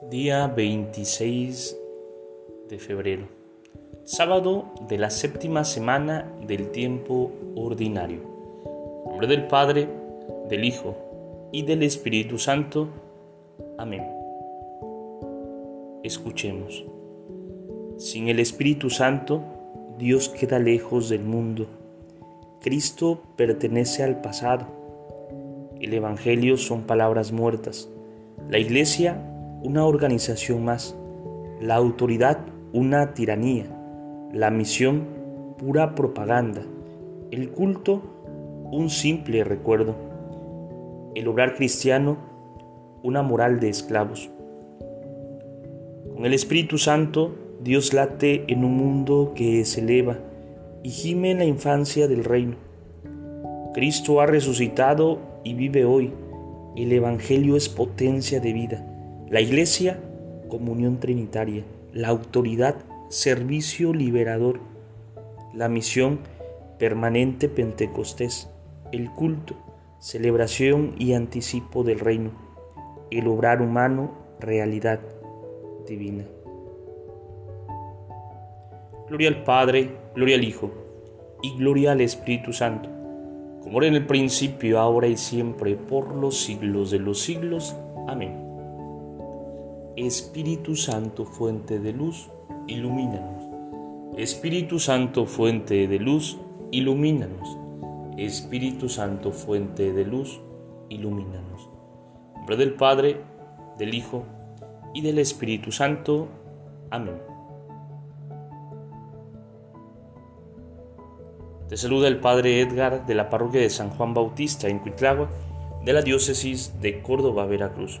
Día 26 de febrero, sábado de la séptima semana del tiempo ordinario. En nombre del Padre, del Hijo y del Espíritu Santo. Amén. Escuchemos. Sin el Espíritu Santo, Dios queda lejos del mundo. Cristo pertenece al pasado. El Evangelio son palabras muertas. La Iglesia una organización más, la autoridad una tiranía, la misión pura propaganda, el culto un simple recuerdo, el obrar cristiano una moral de esclavos. Con el Espíritu Santo Dios late en un mundo que se eleva y gime en la infancia del reino. Cristo ha resucitado y vive hoy. El Evangelio es potencia de vida. La Iglesia, comunión trinitaria. La autoridad, servicio liberador. La misión, permanente Pentecostés. El culto, celebración y anticipo del reino. El obrar humano, realidad divina. Gloria al Padre, gloria al Hijo y gloria al Espíritu Santo, como era en el principio, ahora y siempre, por los siglos de los siglos. Amén. Espíritu Santo, fuente de luz, ilumínanos. Espíritu Santo, fuente de luz, ilumínanos. Espíritu Santo, fuente de luz, ilumínanos. En nombre del Padre, del Hijo y del Espíritu Santo. Amén. Te saluda el Padre Edgar de la parroquia de San Juan Bautista en Cuitlagua, de la diócesis de Córdoba, Veracruz.